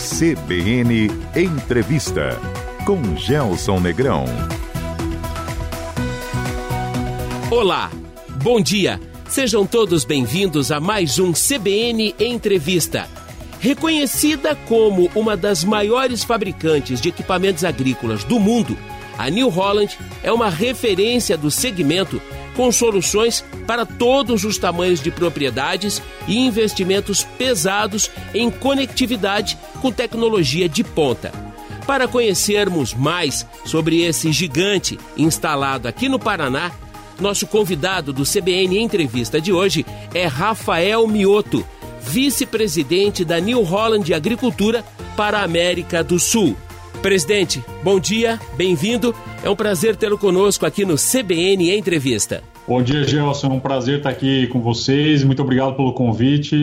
CBN Entrevista com Gelson Negrão. Olá, bom dia. Sejam todos bem-vindos a mais um CBN Entrevista. Reconhecida como uma das maiores fabricantes de equipamentos agrícolas do mundo, a New Holland é uma referência do segmento com soluções para todos os tamanhos de propriedades e investimentos pesados em conectividade com tecnologia de ponta. Para conhecermos mais sobre esse gigante instalado aqui no Paraná, nosso convidado do CBN Entrevista de hoje é Rafael Mioto, vice-presidente da New Holland Agricultura para a América do Sul. Presidente, bom dia, bem-vindo. É um prazer tê-lo conosco aqui no CBN Entrevista. Bom dia, Gelson. É um prazer estar aqui com vocês. Muito obrigado pelo convite.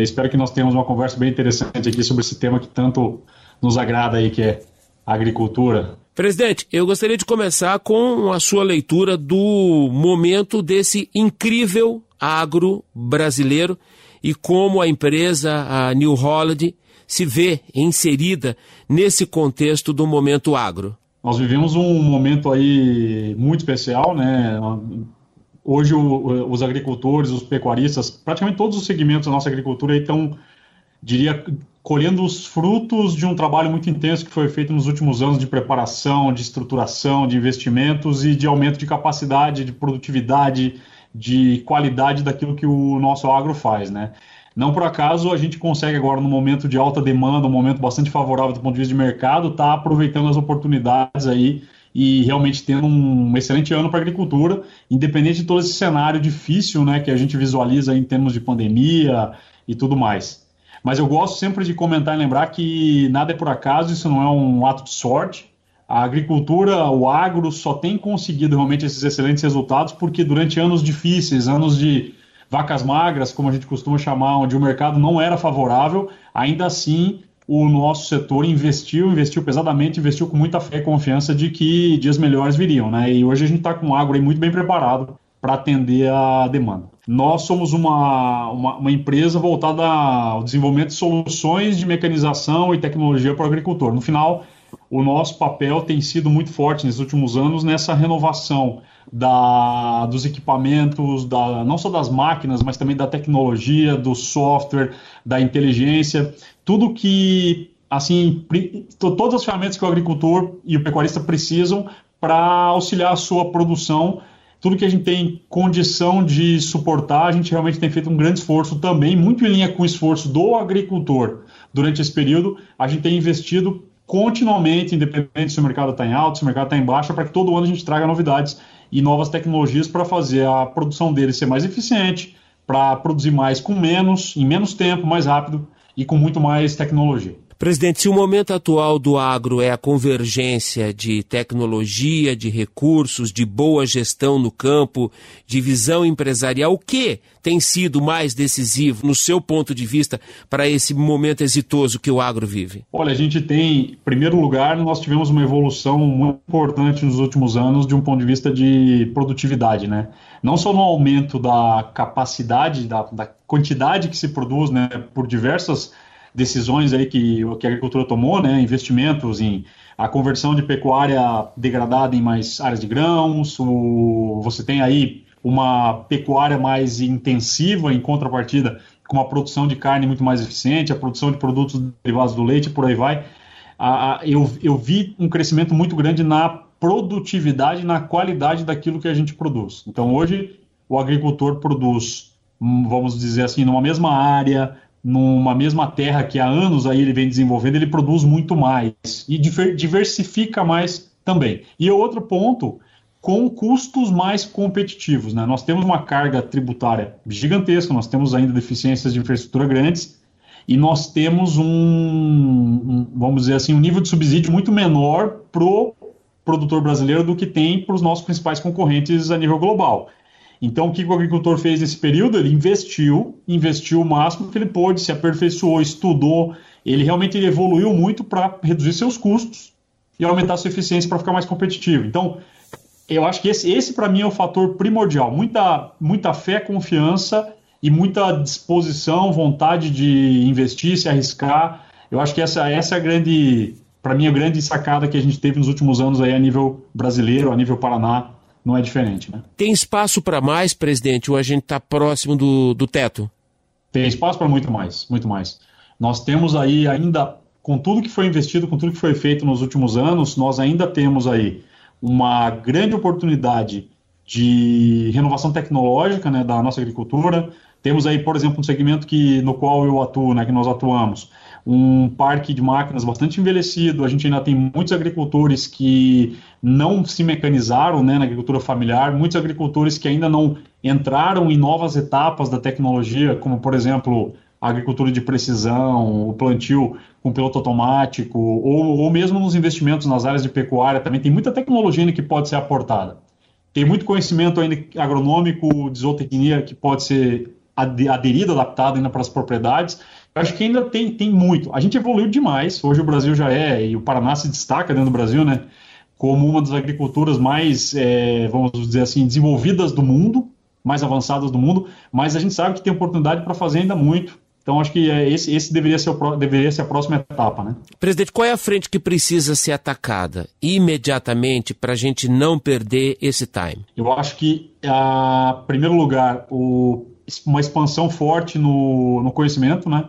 Espero que nós tenhamos uma conversa bem interessante aqui sobre esse tema que tanto nos agrada aí, que é a agricultura. Presidente, eu gostaria de começar com a sua leitura do momento desse incrível agro brasileiro e como a empresa, a New Holland, se vê inserida nesse contexto do momento agro? Nós vivemos um momento aí muito especial, né? Hoje o, os agricultores, os pecuaristas, praticamente todos os segmentos da nossa agricultura estão, diria, colhendo os frutos de um trabalho muito intenso que foi feito nos últimos anos de preparação, de estruturação, de investimentos e de aumento de capacidade, de produtividade, de qualidade daquilo que o nosso agro faz, né? Não por acaso a gente consegue agora, no momento de alta demanda, um momento bastante favorável do ponto de vista de mercado, estar tá aproveitando as oportunidades aí e realmente tendo um excelente ano para a agricultura, independente de todo esse cenário difícil né, que a gente visualiza em termos de pandemia e tudo mais. Mas eu gosto sempre de comentar e lembrar que nada é por acaso, isso não é um ato de sorte. A agricultura, o agro, só tem conseguido realmente esses excelentes resultados porque durante anos difíceis, anos de vacas magras, como a gente costuma chamar, onde o mercado não era favorável, ainda assim o nosso setor investiu, investiu pesadamente, investiu com muita fé e confiança de que dias melhores viriam, né? E hoje a gente está com o agro muito bem preparado para atender a demanda. Nós somos uma, uma, uma, empresa voltada ao desenvolvimento de soluções de mecanização e tecnologia para o agricultor. No final, o nosso papel tem sido muito forte nesses últimos anos nessa renovação da, dos equipamentos, da, não só das máquinas, mas também da tecnologia, do software, da inteligência, tudo que, assim, todas as ferramentas que o agricultor e o pecuarista precisam para auxiliar a sua produção, tudo que a gente tem condição de suportar, a gente realmente tem feito um grande esforço também, muito em linha com o esforço do agricultor durante esse período, a gente tem investido continuamente, independente se o mercado está em alto, se o mercado está em baixa, para que todo ano a gente traga novidades e novas tecnologias para fazer a produção dele ser mais eficiente, para produzir mais com menos, em menos tempo, mais rápido e com muito mais tecnologia. Presidente, se o momento atual do agro é a convergência de tecnologia, de recursos, de boa gestão no campo, de visão empresarial, o que tem sido mais decisivo, no seu ponto de vista, para esse momento exitoso que o agro vive? Olha, a gente tem, em primeiro lugar, nós tivemos uma evolução muito importante nos últimos anos de um ponto de vista de produtividade, né? Não só no aumento da capacidade, da, da quantidade que se produz, né, por diversas decisões aí que, que a agricultura tomou, né, investimentos em a conversão de pecuária degradada em mais áreas de grãos, o, você tem aí uma pecuária mais intensiva em contrapartida com uma produção de carne muito mais eficiente, a produção de produtos derivados do leite, por aí vai. Eu, eu vi um crescimento muito grande na produtividade na qualidade daquilo que a gente produz. Então, hoje, o agricultor produz, hum, vamos dizer assim, numa mesma área, numa mesma terra que há anos aí ele vem desenvolvendo, ele produz muito mais e diversifica mais também. E outro ponto, com custos mais competitivos. Né? Nós temos uma carga tributária gigantesca, nós temos ainda deficiências de infraestrutura grandes e nós temos um, um vamos dizer assim, um nível de subsídio muito menor para o produtor brasileiro do que tem para os nossos principais concorrentes a nível global. Então, o que o agricultor fez nesse período? Ele investiu, investiu o máximo que ele pôde, se aperfeiçoou, estudou. Ele realmente ele evoluiu muito para reduzir seus custos e aumentar sua eficiência para ficar mais competitivo. Então, eu acho que esse, esse para mim é o fator primordial. Muita, muita fé, confiança e muita disposição, vontade de investir, se arriscar. Eu acho que essa, essa é a grande, para mim, a grande sacada que a gente teve nos últimos anos aí a nível brasileiro, a nível Paraná, não é diferente. Né? Tem espaço para mais, presidente, ou a gente está próximo do, do teto? Tem espaço para muito mais, muito mais. Nós temos aí ainda, com tudo que foi investido, com tudo que foi feito nos últimos anos, nós ainda temos aí uma grande oportunidade de renovação tecnológica né, da nossa agricultura. Temos aí, por exemplo, um segmento que, no qual eu atuo, né, que nós atuamos, um parque de máquinas bastante envelhecido. A gente ainda tem muitos agricultores que não se mecanizaram né, na agricultura familiar, muitos agricultores que ainda não entraram em novas etapas da tecnologia, como, por exemplo, a agricultura de precisão, o plantio com piloto automático, ou, ou mesmo nos investimentos nas áreas de pecuária, também tem muita tecnologia que pode ser aportada. Tem muito conhecimento ainda agronômico, de zootecnia, que pode ser aderido, adaptado ainda para as propriedades. Eu acho que ainda tem, tem muito. A gente evoluiu demais. Hoje o Brasil já é, e o Paraná se destaca dentro do Brasil, né? Como uma das agriculturas mais, é, vamos dizer assim, desenvolvidas do mundo, mais avançadas do mundo, mas a gente sabe que tem oportunidade para fazer ainda muito. Então, acho que é, esse, esse deveria, ser o, deveria ser a próxima etapa, né? Presidente, qual é a frente que precisa ser atacada imediatamente para a gente não perder esse time? Eu acho que, em primeiro lugar, o, uma expansão forte no, no conhecimento, né?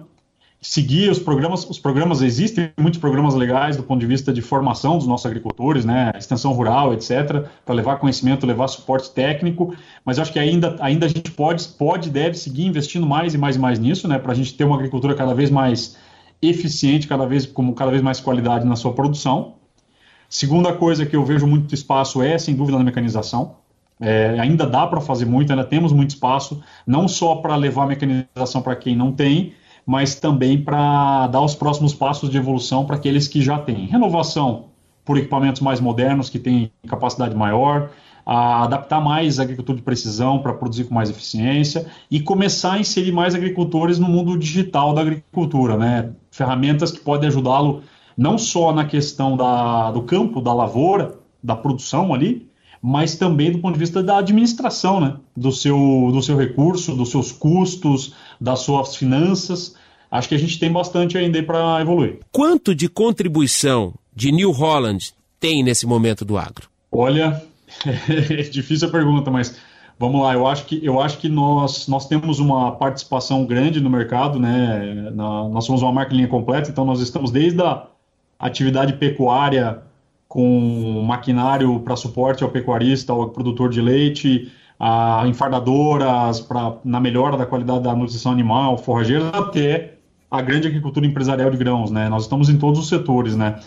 Seguir os programas, os programas existem muitos programas legais do ponto de vista de formação dos nossos agricultores, né, extensão rural, etc, para levar conhecimento, levar suporte técnico, mas eu acho que ainda, ainda a gente pode, pode, deve seguir investindo mais e mais e mais nisso, né, para a gente ter uma agricultura cada vez mais eficiente, cada vez com cada vez mais qualidade na sua produção. Segunda coisa que eu vejo muito espaço é, sem dúvida, na mecanização. É, ainda dá para fazer muito, ainda temos muito espaço, não só para levar mecanização para quem não tem, mas também para dar os próximos passos de evolução para aqueles que já têm. Renovação por equipamentos mais modernos, que têm capacidade maior, adaptar mais a agricultura de precisão para produzir com mais eficiência e começar a inserir mais agricultores no mundo digital da agricultura, né? Ferramentas que podem ajudá-lo não só na questão da, do campo, da lavoura, da produção ali, mas também do ponto de vista da administração, né? Do seu, do seu recurso, dos seus custos, das suas finanças. Acho que a gente tem bastante ainda para evoluir. Quanto de contribuição de New Holland tem nesse momento do agro? Olha, é difícil a pergunta, mas vamos lá. Eu acho que, eu acho que nós, nós temos uma participação grande no mercado, né? Na, nós somos uma marca em linha completa, então nós estamos desde a atividade pecuária com maquinário para suporte ao pecuarista, ao produtor de leite, a enfardadoras para na melhora da qualidade da nutrição animal, forrageiras, até a grande agricultura empresarial de grãos, né? Nós estamos em todos os setores, né?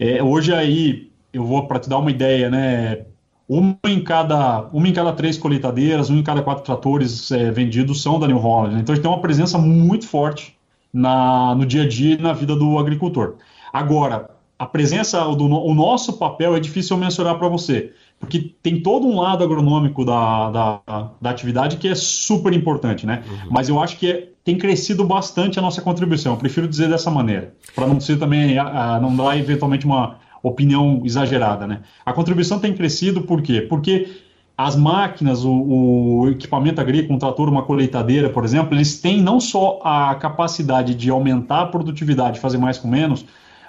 É, hoje aí, eu vou para te dar uma ideia, né? Uma em cada, uma em cada três colheitadeiras, um em cada quatro tratores é, vendidos são da New Holland. Né? Então a gente tem uma presença muito forte na, no dia a dia e na vida do agricultor. Agora, a presença do o nosso papel é difícil mensurar para você, porque tem todo um lado agronômico da, da, da atividade que é super importante, né? Uhum. Mas eu acho que é, tem crescido bastante a nossa contribuição. Eu prefiro dizer dessa maneira, para não ser também a, a, não dar eventualmente uma opinião exagerada, né? A contribuição tem crescido por quê? Porque as máquinas, o, o, equipamento agrícola, um trator, uma colheitadeira, por exemplo, eles têm não só a capacidade de aumentar a produtividade, fazer mais com menos,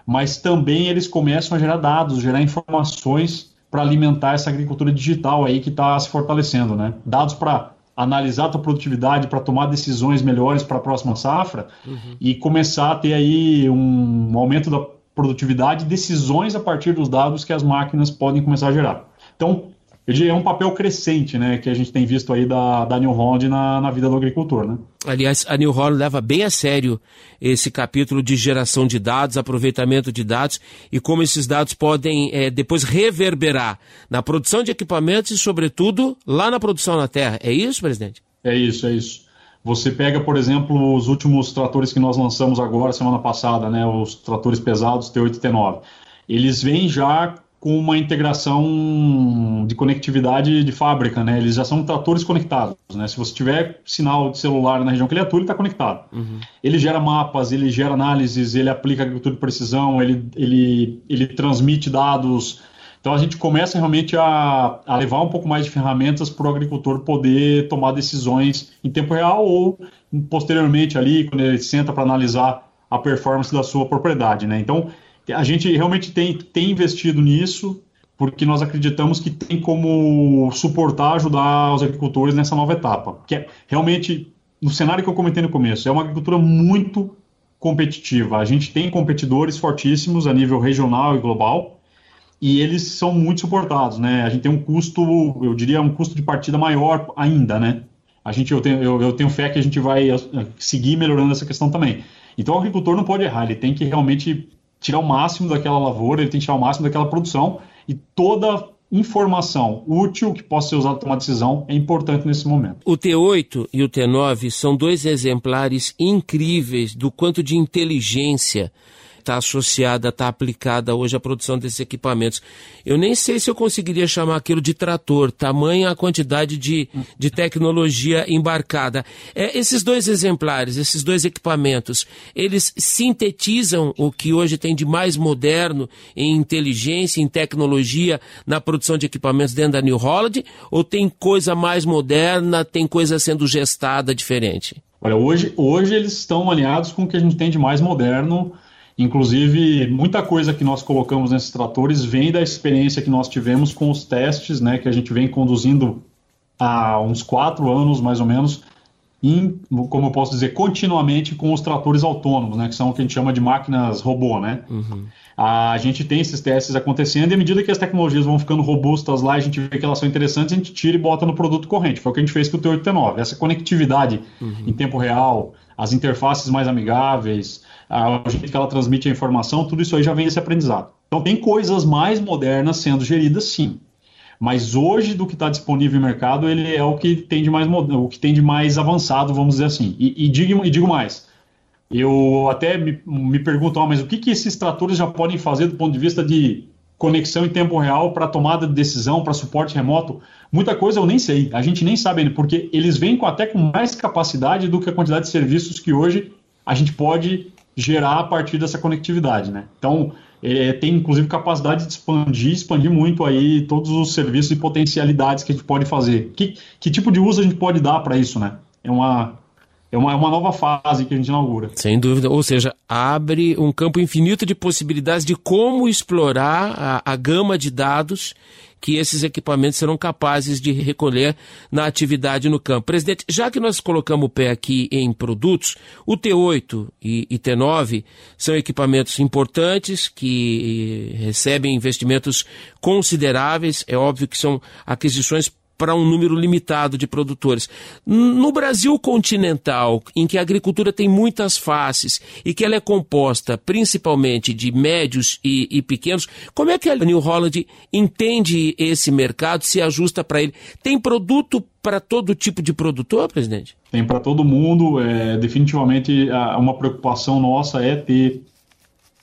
mas também eles começam a gerar dados, gerar informações para alimentar essa agricultura digital aí que está se fortalecendo, né? Dados para analisar a tua produtividade, para tomar decisões melhores para a próxima safra uhum. e começar a ter aí um aumento da produtividade, decisões a partir dos dados que as máquinas podem começar a gerar. Então, eu diria, é um papel crescente, né, que a gente tem visto aí da, da New Holland na, na vida do agricultor, né? Aliás, a New Holland leva bem a sério esse capítulo de geração de dados, aproveitamento de dados e como esses dados podem é, depois reverberar na produção de equipamentos e, sobretudo, lá na produção na terra. É isso, presidente? É isso, é isso. Você pega, por exemplo, os últimos tratores que nós lançamos agora, semana passada, né, os tratores pesados T8 e T9. Eles vêm já com uma integração de conectividade de fábrica, né? Eles já são tratores conectados, né? Se você tiver sinal de celular na região que ele atua, ele está conectado. Uhum. Ele gera mapas, ele gera análises, ele aplica agricultura de precisão, ele, ele, ele transmite dados. Então a gente começa realmente a, a levar um pouco mais de ferramentas para o agricultor poder tomar decisões em tempo real ou posteriormente ali, quando ele senta para analisar a performance da sua propriedade, né? Então, a gente realmente tem, tem investido nisso, porque nós acreditamos que tem como suportar, ajudar os agricultores nessa nova etapa. Que é realmente, no cenário que eu comentei no começo, é uma agricultura muito competitiva. A gente tem competidores fortíssimos a nível regional e global, e eles são muito suportados, né? A gente tem um custo, eu diria, um custo de partida maior ainda, né? A gente, eu tenho, eu, eu tenho fé que a gente vai eh, seguir melhorando essa questão também. Então o agricultor não pode errar, ele tem que realmente tirar o máximo daquela lavoura, ele tem que tirar o máximo daquela produção e toda informação útil que possa ser usada para tomar decisão é importante nesse momento. O T8 e o T9 são dois exemplares incríveis do quanto de inteligência está associada, está aplicada hoje à produção desses equipamentos. Eu nem sei se eu conseguiria chamar aquilo de trator, tamanha a quantidade de, de tecnologia embarcada. É, esses dois exemplares, esses dois equipamentos, eles sintetizam o que hoje tem de mais moderno em inteligência, em tecnologia na produção de equipamentos dentro da New Holland, ou tem coisa mais moderna, tem coisa sendo gestada diferente? Olha, hoje, hoje eles estão alinhados com o que a gente tem de mais moderno Inclusive, muita coisa que nós colocamos nesses tratores vem da experiência que nós tivemos com os testes, né, que a gente vem conduzindo há uns quatro anos, mais ou menos, em, como eu posso dizer, continuamente com os tratores autônomos, né, que são o que a gente chama de máquinas robô, né? Uhum. A gente tem esses testes acontecendo e à medida que as tecnologias vão ficando robustas lá, a gente vê que elas são interessantes, a gente tira e bota no produto corrente. Foi o que a gente fez com o T8 T9. Essa conectividade uhum. em tempo real, as interfaces mais amigáveis, o jeito que ela transmite a informação, tudo isso aí já vem esse aprendizado. Então tem coisas mais modernas sendo geridas, sim. Mas hoje do que está disponível no mercado, ele é o que tem de mais o que tem de mais avançado, vamos dizer assim. E, e, digo, e digo mais, eu até me, me pergunto, ah, mas o que, que esses tratores já podem fazer do ponto de vista de conexão em tempo real para tomada de decisão, para suporte remoto? Muita coisa eu nem sei, a gente nem sabe ainda, porque eles vêm com, até com mais capacidade do que a quantidade de serviços que hoje a gente pode gerar a partir dessa conectividade, né? Então, é, tem inclusive capacidade de expandir, expandir muito aí todos os serviços e potencialidades que a gente pode fazer. Que, que tipo de uso a gente pode dar para isso, né? É uma, é uma, é uma nova fase que a gente inaugura. Sem dúvida, ou seja, abre um campo infinito de possibilidades de como explorar a, a gama de dados que esses equipamentos serão capazes de recolher na atividade no campo. Presidente, já que nós colocamos o pé aqui em produtos, o T8 e, e T9 são equipamentos importantes que recebem investimentos consideráveis. É óbvio que são aquisições para um número limitado de produtores. No Brasil continental, em que a agricultura tem muitas faces e que ela é composta principalmente de médios e, e pequenos, como é que a New Holland entende esse mercado, se ajusta para ele? Tem produto para todo tipo de produtor, presidente? Tem para todo mundo. É, definitivamente, uma preocupação nossa é ter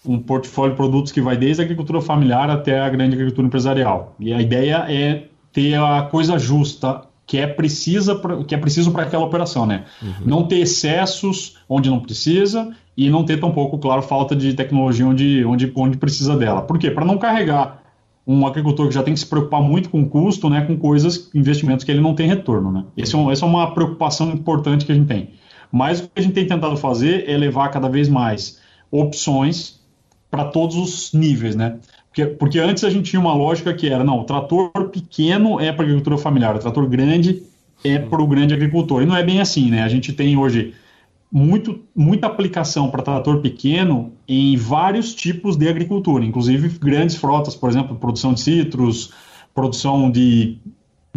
um portfólio de produtos que vai desde a agricultura familiar até a grande agricultura empresarial. E a ideia é ter a coisa justa que é precisa pra, que é preciso para aquela operação, né? Uhum. Não ter excessos onde não precisa e não ter tampouco, claro, falta de tecnologia onde, onde, onde precisa dela. Por quê? Para não carregar um agricultor que já tem que se preocupar muito com o custo, né, com coisas, investimentos que ele não tem retorno, né? Esse é um, essa é uma preocupação importante que a gente tem. Mas o que a gente tem tentado fazer é levar cada vez mais opções para todos os níveis, né? Porque, porque antes a gente tinha uma lógica que era, não, o trator pequeno é para a agricultura familiar, o trator grande é para o grande agricultor. E não é bem assim, né? A gente tem hoje muito, muita aplicação para trator pequeno em vários tipos de agricultura, inclusive grandes frotas, por exemplo, produção de citros, produção de,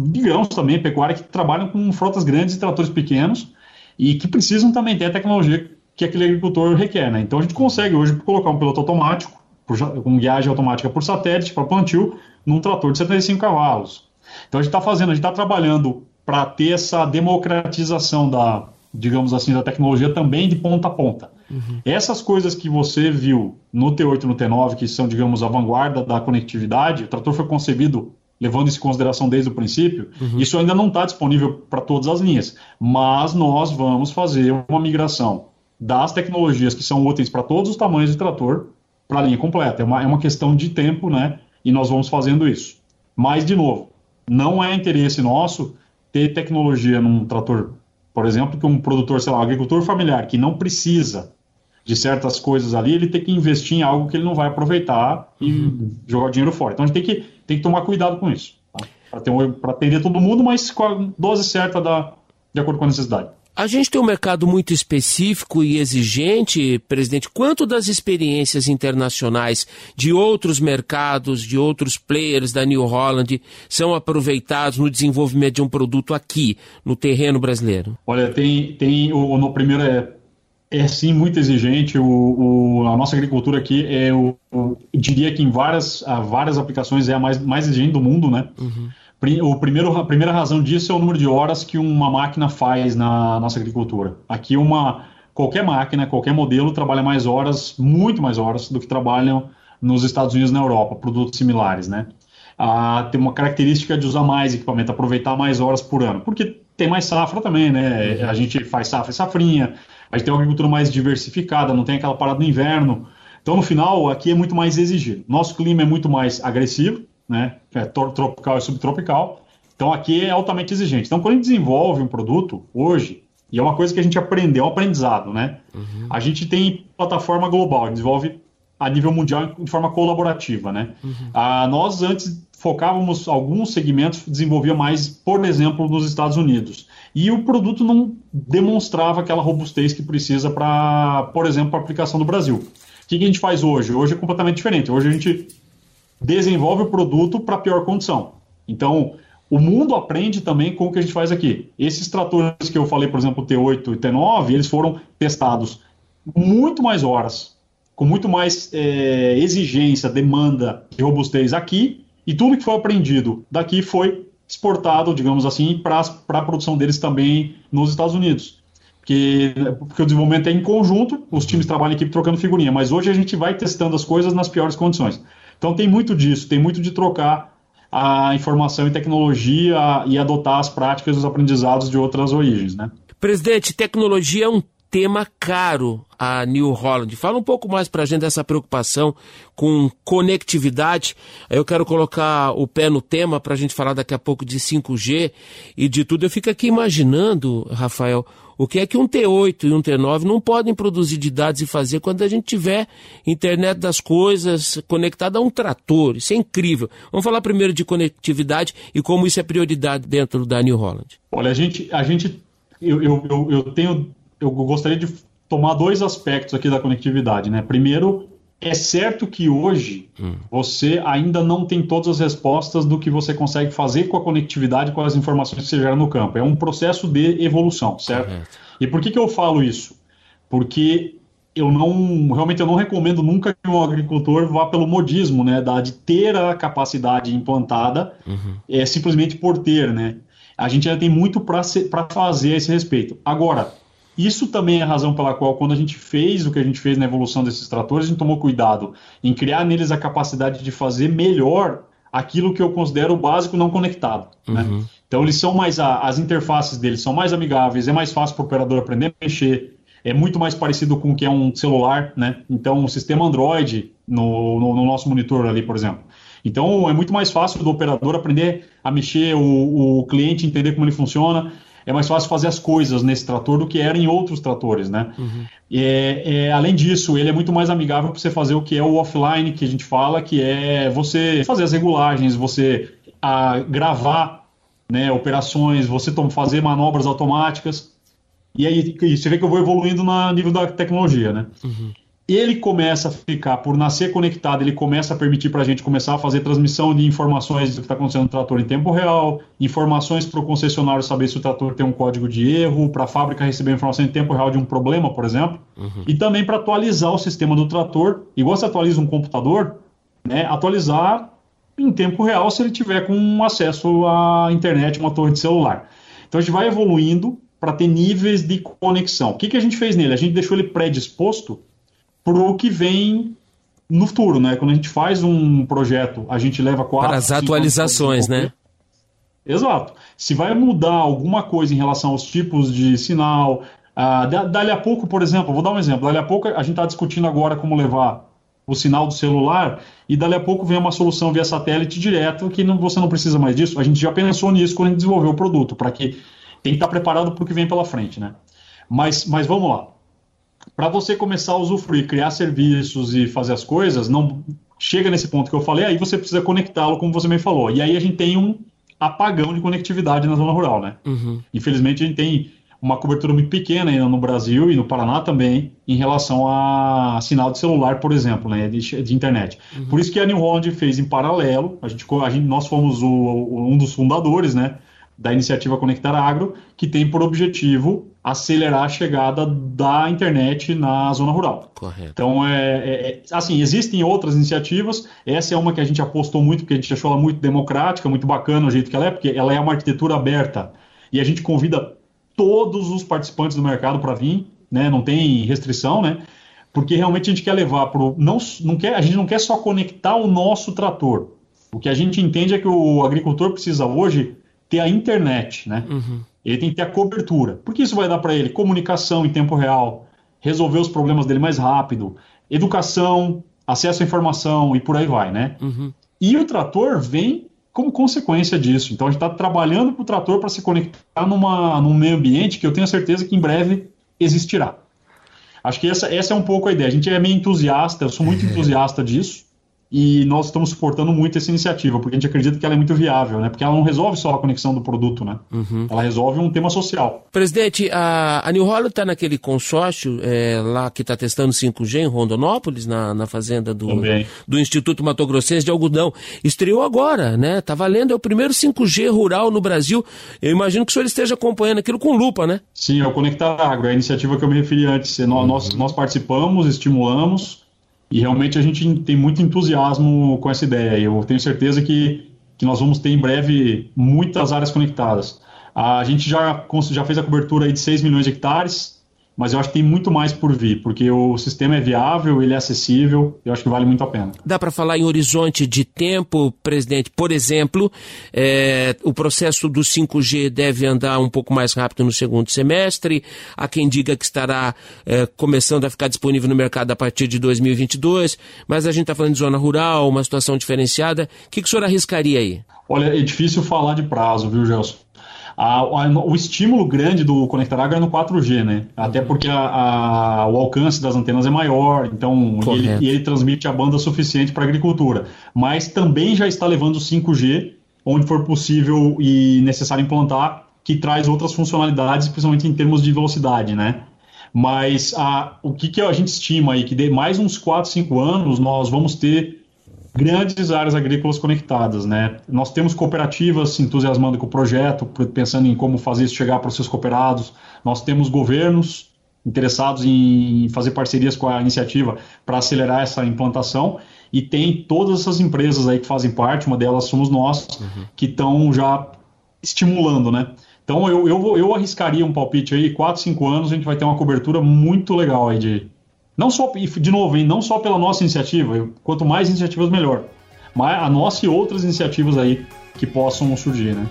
de grãos também, pecuária, que trabalham com frotas grandes e tratores pequenos e que precisam também ter a tecnologia que aquele agricultor requer, né? Então a gente consegue hoje colocar um piloto automático por, com guiagem automática por satélite para plantio num trator de 75 cavalos. Então a gente está fazendo, a gente está trabalhando para ter essa democratização da, digamos assim, da tecnologia também de ponta a ponta. Uhum. Essas coisas que você viu no T8 e no T9, que são, digamos, a vanguarda da conectividade, o trator foi concebido levando isso em consideração desde o princípio, uhum. isso ainda não está disponível para todas as linhas. Mas nós vamos fazer uma migração das tecnologias que são úteis para todos os tamanhos de trator para a linha completa. É uma, é uma questão de tempo, né? E nós vamos fazendo isso. Mas, de novo, não é interesse nosso ter tecnologia num trator, por exemplo, que um produtor, sei lá, um agricultor familiar, que não precisa de certas coisas ali, ele tem que investir em algo que ele não vai aproveitar e uhum. jogar o dinheiro fora. Então a gente tem que, tem que tomar cuidado com isso, tá? para atender todo mundo, mas com a dose certa da, de acordo com a necessidade. A gente tem um mercado muito específico e exigente, presidente. Quanto das experiências internacionais de outros mercados, de outros players da New Holland, são aproveitados no desenvolvimento de um produto aqui, no terreno brasileiro? Olha, tem, tem o, no primeiro é, é sim muito exigente. O, o, a nossa agricultura aqui é, o, o, diria que em várias, várias aplicações é a mais, mais exigente do mundo, né? Uhum. O primeiro, a primeira razão disso é o número de horas que uma máquina faz na nossa agricultura. Aqui, uma, qualquer máquina, qualquer modelo trabalha mais horas, muito mais horas, do que trabalham nos Estados Unidos e na Europa, produtos similares, né? Ah, tem uma característica de usar mais equipamento, aproveitar mais horas por ano, porque tem mais safra também, né? A gente faz safra e safrinha, a gente tem uma agricultura mais diversificada, não tem aquela parada no inverno. Então, no final, aqui é muito mais exigido. Nosso clima é muito mais agressivo, né? É tropical e subtropical. Então aqui é altamente exigente. Então quando a gente desenvolve um produto hoje, e é uma coisa que a gente aprendeu, é um aprendizado, né? Uhum. A gente tem plataforma global, desenvolve a nível mundial de forma colaborativa, né? Uhum. Ah, nós antes focávamos alguns segmentos, desenvolvia mais, por exemplo, nos Estados Unidos. E o produto não demonstrava aquela robustez que precisa para, por exemplo, para aplicação no Brasil. O que a gente faz hoje? Hoje é completamente diferente. Hoje a gente desenvolve o produto para pior condição. Então, o mundo aprende também com o que a gente faz aqui. Esses tratores que eu falei, por exemplo, o T8 e T9, eles foram testados muito mais horas, com muito mais é, exigência, demanda e robustez aqui, e tudo que foi aprendido daqui foi exportado, digamos assim, para a produção deles também nos Estados Unidos. Porque, porque o desenvolvimento é em conjunto, os times trabalham em equipe trocando figurinha, mas hoje a gente vai testando as coisas nas piores condições. Então tem muito disso, tem muito de trocar a informação e tecnologia e adotar as práticas e os aprendizados de outras origens, né? Presidente, tecnologia é um tema caro a New Holland. Fala um pouco mais para a gente dessa preocupação com conectividade. Eu quero colocar o pé no tema para a gente falar daqui a pouco de 5G e de tudo. Eu fico aqui imaginando, Rafael, o que é que um T8 e um T9 não podem produzir de dados e fazer quando a gente tiver internet das coisas conectada a um trator? Isso é incrível. Vamos falar primeiro de conectividade e como isso é prioridade dentro da New Holland. Olha, a gente, a gente eu, eu, eu tenho, eu gostaria de tomar dois aspectos aqui da conectividade, né? Primeiro, é certo que hoje hum. você ainda não tem todas as respostas do que você consegue fazer com a conectividade, com as informações que você gera no campo. É um processo de evolução, certo? Correto. E por que, que eu falo isso? Porque eu não realmente eu não recomendo nunca que um agricultor vá pelo modismo, né, da, de ter a capacidade implantada uhum. é simplesmente por ter, né? A gente ainda tem muito para fazer a esse respeito. Agora, isso também é a razão pela qual, quando a gente fez o que a gente fez na evolução desses tratores, a gente tomou cuidado em criar neles a capacidade de fazer melhor aquilo que eu considero o básico não conectado. Né? Uhum. Né? Então, eles são mais. as interfaces deles são mais amigáveis, é mais fácil para o operador aprender a mexer, é muito mais parecido com o que é um celular, né? Então, um sistema Android no, no, no nosso monitor ali, por exemplo. Então, é muito mais fácil do operador aprender a mexer, o, o cliente entender como ele funciona é mais fácil fazer as coisas nesse trator do que era em outros tratores, né? Uhum. É, é, além disso, ele é muito mais amigável para você fazer o que é o offline, que a gente fala, que é você fazer as regulagens, você a, gravar né, operações, você fazer manobras automáticas. E aí você vê que eu vou evoluindo no nível da tecnologia, né? Uhum ele começa a ficar, por nascer conectado, ele começa a permitir para a gente começar a fazer transmissão de informações do que está acontecendo no trator em tempo real, informações para o concessionário saber se o trator tem um código de erro, para a fábrica receber informação em tempo real de um problema, por exemplo, uhum. e também para atualizar o sistema do trator, igual você atualiza um computador, né, atualizar em tempo real se ele tiver com acesso à internet, uma torre de celular. Então a gente vai evoluindo para ter níveis de conexão. O que, que a gente fez nele? A gente deixou ele predisposto para o que vem no futuro, né? Quando a gente faz um projeto, a gente leva quatro. Para as atualizações, né? Exato. Se vai mudar alguma coisa em relação aos tipos de sinal, ah, dali a pouco, por exemplo, vou dar um exemplo. Dali a pouco a gente está discutindo agora como levar o sinal do celular e dali a pouco vem uma solução via satélite direto que não, você não precisa mais disso. A gente já pensou nisso quando a gente desenvolveu o produto, para que tem que estar tá preparado para o que vem pela frente, né? Mas, mas vamos lá para você começar a usufruir, criar serviços e fazer as coisas, não chega nesse ponto que eu falei, aí você precisa conectá-lo, como você me falou. E aí a gente tem um apagão de conectividade na zona rural, né? Uhum. Infelizmente a gente tem uma cobertura muito pequena ainda no Brasil e no Paraná também em relação a sinal de celular, por exemplo, né, de, de internet. Uhum. Por isso que a New Holland fez em paralelo, a gente, a gente nós fomos o, um dos fundadores, né, da iniciativa Conectar Agro, que tem por objetivo acelerar a chegada da internet na zona rural. Correto. Então, é, é, é, assim, existem outras iniciativas, essa é uma que a gente apostou muito, porque a gente achou ela muito democrática, muito bacana o jeito que ela é, porque ela é uma arquitetura aberta, e a gente convida todos os participantes do mercado para vir, né, não tem restrição, né, porque realmente a gente quer levar para não, não quer, a gente não quer só conectar o nosso trator, o que a gente entende é que o agricultor precisa hoje ter a internet, né? Uhum. Ele tem que ter a cobertura. Porque isso vai dar para ele comunicação em tempo real, resolver os problemas dele mais rápido, educação, acesso à informação e por aí vai, né? Uhum. E o trator vem como consequência disso. Então a gente está trabalhando para o trator para se conectar numa, num meio ambiente que eu tenho certeza que em breve existirá. Acho que essa, essa é um pouco a ideia. A gente é meio entusiasta, eu sou muito entusiasta disso e nós estamos suportando muito essa iniciativa, porque a gente acredita que ela é muito viável, né? Porque ela não resolve só a conexão do produto, né? Uhum. Ela resolve um tema social. Presidente, a, a New Holland está naquele consórcio é, lá que está testando 5G em Rondonópolis, na, na fazenda do, do Instituto Mato Grossense de Algodão. Estreou agora, né? Está valendo, é o primeiro 5G rural no Brasil. Eu imagino que o senhor esteja acompanhando aquilo com lupa, né? Sim, é o Conectar Agro, é a iniciativa que eu me referi antes. Nós, uhum. nós, nós participamos, estimulamos, e realmente a gente tem muito entusiasmo com essa ideia. Eu tenho certeza que, que nós vamos ter em breve muitas áreas conectadas. A gente já, já fez a cobertura de 6 milhões de hectares, mas eu acho que tem muito mais por vir, porque o sistema é viável, ele é acessível, eu acho que vale muito a pena. Dá para falar em horizonte de tempo, presidente? Por exemplo, é, o processo do 5G deve andar um pouco mais rápido no segundo semestre, há quem diga que estará é, começando a ficar disponível no mercado a partir de 2022, mas a gente está falando de zona rural, uma situação diferenciada. O que, que o senhor arriscaria aí? Olha, é difícil falar de prazo, viu, Gelson? A, a, o estímulo grande do Conectar Agro é no 4G, né? Até uhum. porque a, o alcance das antenas é maior, então ele, ele transmite a banda suficiente para a agricultura. Mas também já está levando 5G, onde for possível e necessário implantar, que traz outras funcionalidades, principalmente em termos de velocidade, né? Mas a, o que, que a gente estima aí? Que de mais uns 4, 5 anos nós vamos ter grandes áreas agrícolas conectadas, né? Nós temos cooperativas se entusiasmando com o projeto, pensando em como fazer isso chegar para os seus cooperados. Nós temos governos interessados em fazer parcerias com a iniciativa para acelerar essa implantação e tem todas essas empresas aí que fazem parte, uma delas somos nós, uhum. que estão já estimulando, né? Então eu, eu, eu arriscaria um palpite aí, 4, 5 anos a gente vai ter uma cobertura muito legal aí de, não só, de novo, hein, não só pela nossa iniciativa, quanto mais iniciativas, melhor. Mas a nossa e outras iniciativas aí que possam surgir, né?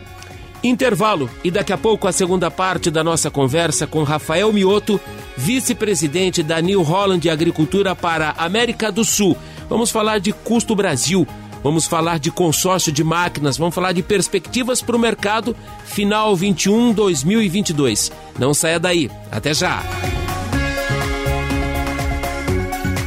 Intervalo e daqui a pouco a segunda parte da nossa conversa com Rafael Mioto, vice-presidente da New Holland Agricultura para a América do Sul. Vamos falar de custo Brasil, vamos falar de consórcio de máquinas, vamos falar de perspectivas para o mercado final 21-2022. Não saia daí, até já!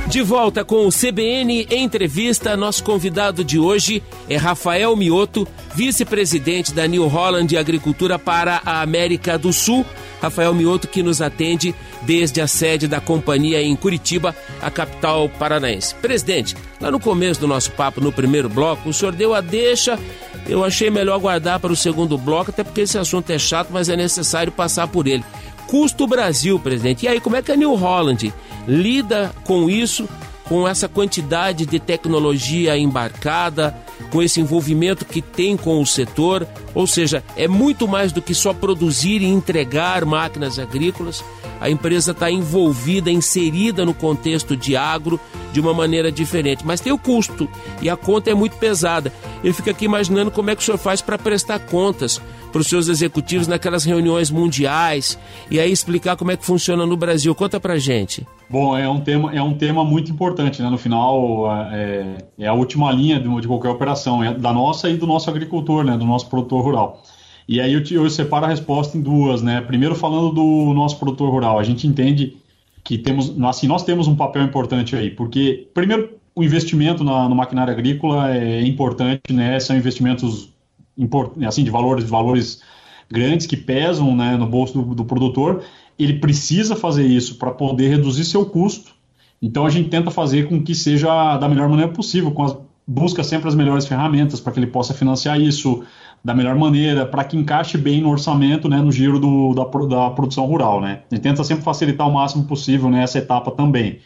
De volta com o CBN Entrevista, nosso convidado de hoje é Rafael Mioto, vice-presidente da New Holland Agricultura para a América do Sul. Rafael Mioto que nos atende desde a sede da companhia em Curitiba, a capital paranaense. Presidente, lá no começo do nosso papo, no primeiro bloco, o senhor deu a deixa. Eu achei melhor guardar para o segundo bloco, até porque esse assunto é chato, mas é necessário passar por ele. Custo Brasil, presidente. E aí, como é que a New Holland lida com isso, com essa quantidade de tecnologia embarcada, com esse envolvimento que tem com o setor, ou seja, é muito mais do que só produzir e entregar máquinas agrícolas. A empresa está envolvida, inserida no contexto de agro de uma maneira diferente, mas tem o custo e a conta é muito pesada. Eu fico aqui imaginando como é que o senhor faz para prestar contas para os seus executivos naquelas reuniões mundiais e aí explicar como é que funciona no Brasil. Conta para gente. Bom, é um tema, é um tema muito importante, né? No final, é, é a última linha de, de, qualquer operação, é da nossa e do nosso agricultor, né? Do nosso produtor rural. E aí eu, eu separo a resposta em duas, né? Primeiro falando do nosso produtor rural, a gente entende que temos, assim, nós temos um papel importante aí, porque, primeiro, o investimento na, no maquinário agrícola é importante, né? São investimentos assim, de valores, de valores grandes que pesam né, no bolso do, do produtor. Ele precisa fazer isso para poder reduzir seu custo. Então a gente tenta fazer com que seja da melhor maneira possível, com as, busca sempre as melhores ferramentas para que ele possa financiar isso da melhor maneira, para que encaixe bem no orçamento, né, no giro do, da, da produção rural. Né? A gente tenta sempre facilitar o máximo possível nessa etapa também.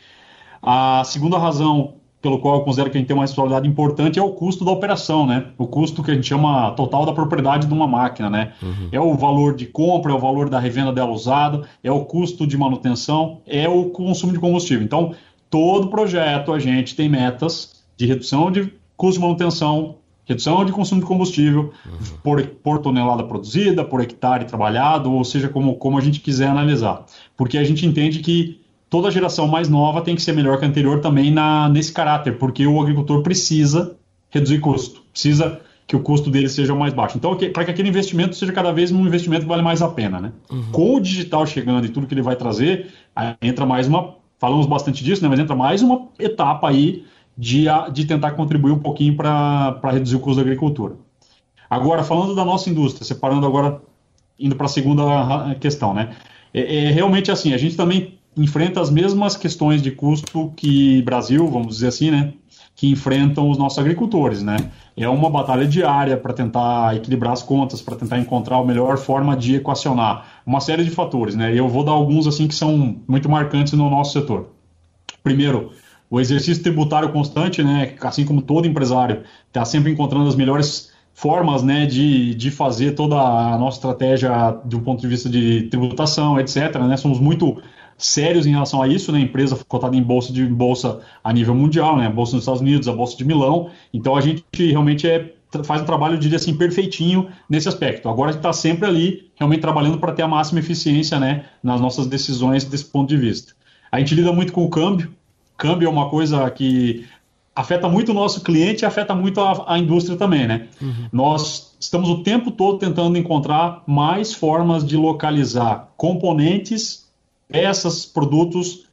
A segunda razão pelo qual eu considero que a gente tem uma responsabilidade importante é o custo da operação, né? O custo que a gente chama total da propriedade de uma máquina, né? Uhum. É o valor de compra, é o valor da revenda dela usada, é o custo de manutenção, é o consumo de combustível. Então, todo projeto a gente tem metas de redução de custo de manutenção, redução de consumo de combustível uhum. por, por, tonelada produzida, por hectare trabalhado, ou seja, como, como a gente quiser analisar. Porque a gente entende que toda geração mais nova tem que ser melhor que a anterior também na, nesse caráter, porque o agricultor precisa reduzir custo, precisa que o custo dele seja mais baixo. Então, para que aquele investimento seja cada vez um investimento que vale mais a pena, né? Uhum. Com o digital chegando e tudo que ele vai trazer, entra mais uma, falamos bastante disso, né? Mas entra mais uma etapa aí de, de tentar contribuir um pouquinho para reduzir o custo da agricultura. Agora, falando da nossa indústria, separando agora, indo para a segunda questão, né? É, é, realmente assim, a gente também enfrenta as mesmas questões de custo que Brasil, vamos dizer assim, né? Que enfrentam os nossos agricultores, né? É uma batalha diária para tentar equilibrar as contas, para tentar encontrar a melhor forma de equacionar uma série de fatores, né? Eu vou dar alguns assim que são muito marcantes no nosso setor. Primeiro, o exercício tributário constante, né? Assim como todo empresário, está sempre encontrando as melhores formas né, de, de fazer toda a nossa estratégia do ponto de vista de tributação, etc. Né? Somos muito sérios em relação a isso, né? Empresa cotada em bolsa de bolsa a nível mundial, né? A bolsa nos Estados Unidos, a bolsa de Milão. Então a gente realmente é, faz um trabalho, eu diria assim, perfeitinho nesse aspecto. Agora a gente está sempre ali, realmente trabalhando para ter a máxima eficiência, né? Nas nossas decisões desse ponto de vista. A gente lida muito com o câmbio. Câmbio é uma coisa que afeta muito o nosso cliente e afeta muito a, a indústria também, né? Uhum. Nós estamos o tempo todo tentando encontrar mais formas de localizar componentes peças, produtos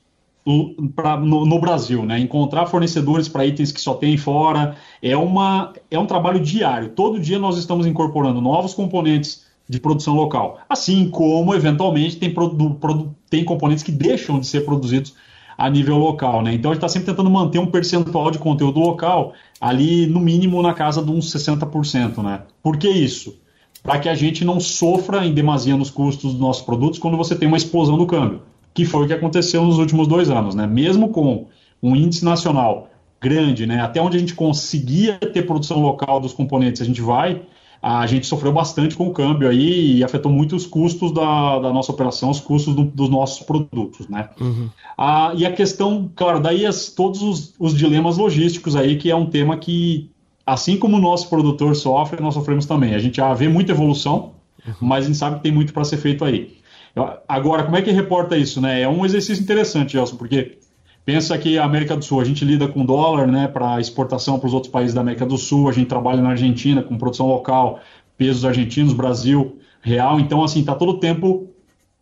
pra, no, no, Brasil, né? Encontrar fornecedores para itens que só tem fora é, uma, é um trabalho diário. Todo dia nós estamos incorporando novos componentes de produção local, assim como eventualmente tem, produ, produ, tem componentes que deixam de ser produzidos a nível local, né? Então a gente está sempre tentando manter um percentual de conteúdo local ali no mínimo na casa de uns 60%, né? Por que isso? Para que a gente não sofra em demasia nos custos dos nossos produtos quando você tem uma explosão do câmbio que foi o que aconteceu nos últimos dois anos, né? Mesmo com um índice nacional grande, né? Até onde a gente conseguia ter produção local dos componentes, a gente vai, a gente sofreu bastante com o câmbio aí e afetou muito os custos da, da nossa operação, os custos do, dos nossos produtos, né? Uhum. Ah, e a questão, claro, daí as, todos os, os dilemas logísticos aí, que é um tema que, assim como o nosso produtor sofre, nós sofremos também. A gente já vê muita evolução, mas a gente sabe que tem muito para ser feito aí. Agora, como é que reporta isso? Né? É um exercício interessante, Gelson, porque pensa que a América do Sul, a gente lida com dólar né, para exportação para os outros países da América do Sul, a gente trabalha na Argentina com produção local, pesos argentinos, Brasil, real, então assim, está todo o tempo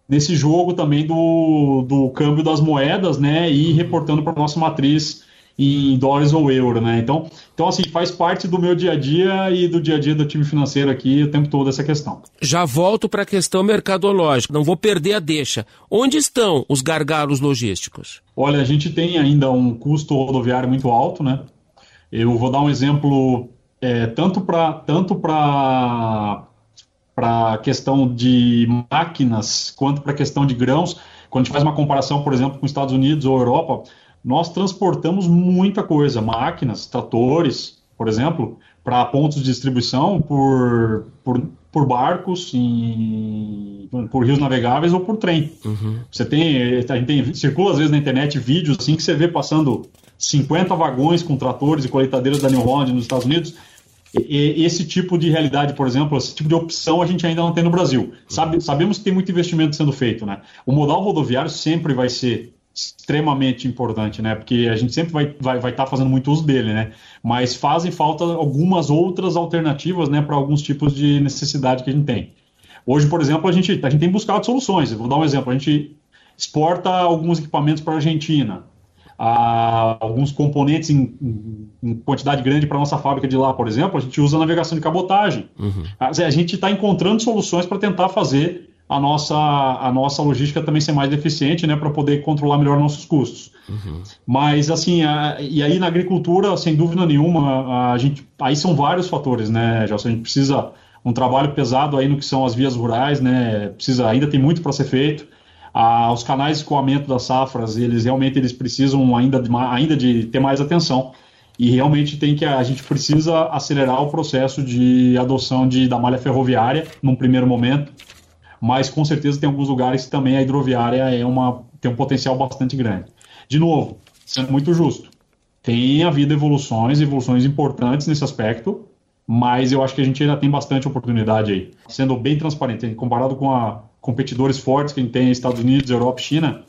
nesse jogo também do, do câmbio das moedas, né, e reportando para a nossa matriz em dólares ou euro, né? Então, então, assim, faz parte do meu dia a dia e do dia a dia do time financeiro aqui o tempo todo essa questão. Já volto para a questão mercadológica, não vou perder a deixa. Onde estão os gargalos logísticos? Olha, a gente tem ainda um custo rodoviário muito alto, né? Eu vou dar um exemplo é, tanto para tanto para para a questão de máquinas quanto para a questão de grãos. Quando a gente faz uma comparação, por exemplo, com os Estados Unidos ou Europa, nós transportamos muita coisa, máquinas, tratores, por exemplo, para pontos de distribuição por, por, por barcos, em, por rios navegáveis ou por trem. Uhum. Você tem, a gente tem, circula às vezes na internet vídeos assim que você vê passando 50 vagões com tratores e colheitadeiras da New Holland nos Estados Unidos. E, esse tipo de realidade, por exemplo, esse tipo de opção a gente ainda não tem no Brasil. Sabe, sabemos que tem muito investimento sendo feito, né? O modal rodoviário sempre vai ser extremamente importante, né? Porque a gente sempre vai estar vai, vai tá fazendo muito uso dele, né? Mas fazem falta algumas outras alternativas, né, para alguns tipos de necessidade que a gente tem. Hoje, por exemplo, a gente, a gente tem buscado soluções. Eu vou dar um exemplo. A gente exporta alguns equipamentos para a Argentina, a, alguns componentes em, em quantidade grande para nossa fábrica de lá, por exemplo, a gente usa navegação de cabotagem. Uhum. A, a gente está encontrando soluções para tentar fazer a nossa, a nossa logística também ser mais eficiente, né, para poder controlar melhor nossos custos. Uhum. Mas, assim, a, e aí na agricultura, sem dúvida nenhuma, a gente, aí são vários fatores, né, Gelson? A gente precisa um trabalho pesado aí no que são as vias rurais, né, precisa, ainda tem muito para ser feito. Ah, os canais de escoamento das safras, eles realmente eles precisam ainda de, ainda de ter mais atenção. E realmente tem que a gente precisa acelerar o processo de adoção de, da malha ferroviária num primeiro momento, mas com certeza tem alguns lugares que também a hidroviária é uma, tem um potencial bastante grande. De novo, sendo muito justo, tem havido evoluções, evoluções importantes nesse aspecto, mas eu acho que a gente ainda tem bastante oportunidade aí. Sendo bem transparente, comparado com a competidores fortes que a gente tem Estados Unidos, Europa China,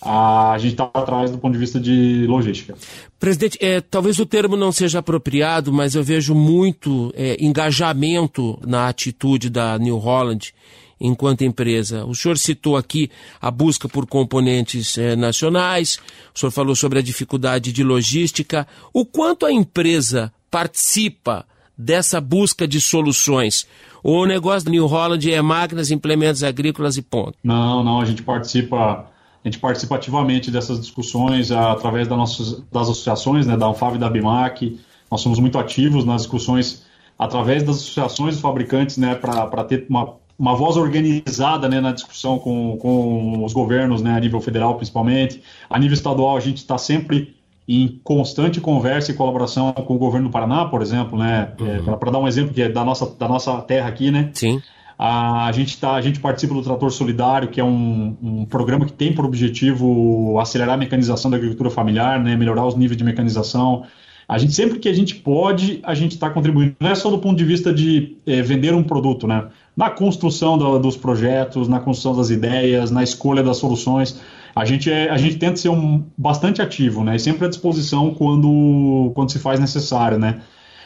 a gente está atrás do ponto de vista de logística. Presidente, é, talvez o termo não seja apropriado, mas eu vejo muito é, engajamento na atitude da New Holland enquanto empresa. O senhor citou aqui a busca por componentes é, nacionais, o senhor falou sobre a dificuldade de logística. O quanto a empresa participa dessa busca de soluções? Ou o negócio da New Holland é máquinas, implementos agrícolas e ponto? Não, não, a gente participa a gente participa ativamente dessas discussões através das, nossas, das associações, né, da Anfav e da BIMAC. Nós somos muito ativos nas discussões através das associações dos fabricantes, né, para ter uma, uma voz organizada né, na discussão com, com os governos, né, a nível federal principalmente. A nível estadual, a gente está sempre em constante conversa e colaboração com o governo do Paraná, por exemplo, né, uhum. é, para dar um exemplo que é da nossa, da nossa terra aqui, né? Sim. A, gente tá, a gente participa do Trator Solidário, que é um, um, programa que tem por objetivo acelerar a mecanização da agricultura familiar, né, melhorar os níveis de mecanização. A gente sempre que a gente pode, a gente está contribuindo. Não é só do ponto de vista de é, vender um produto, né? Na construção do, dos projetos, na construção das ideias, na escolha das soluções. A gente, é, a gente tenta ser um, bastante ativo, né? E sempre à disposição quando, quando se faz necessário, né?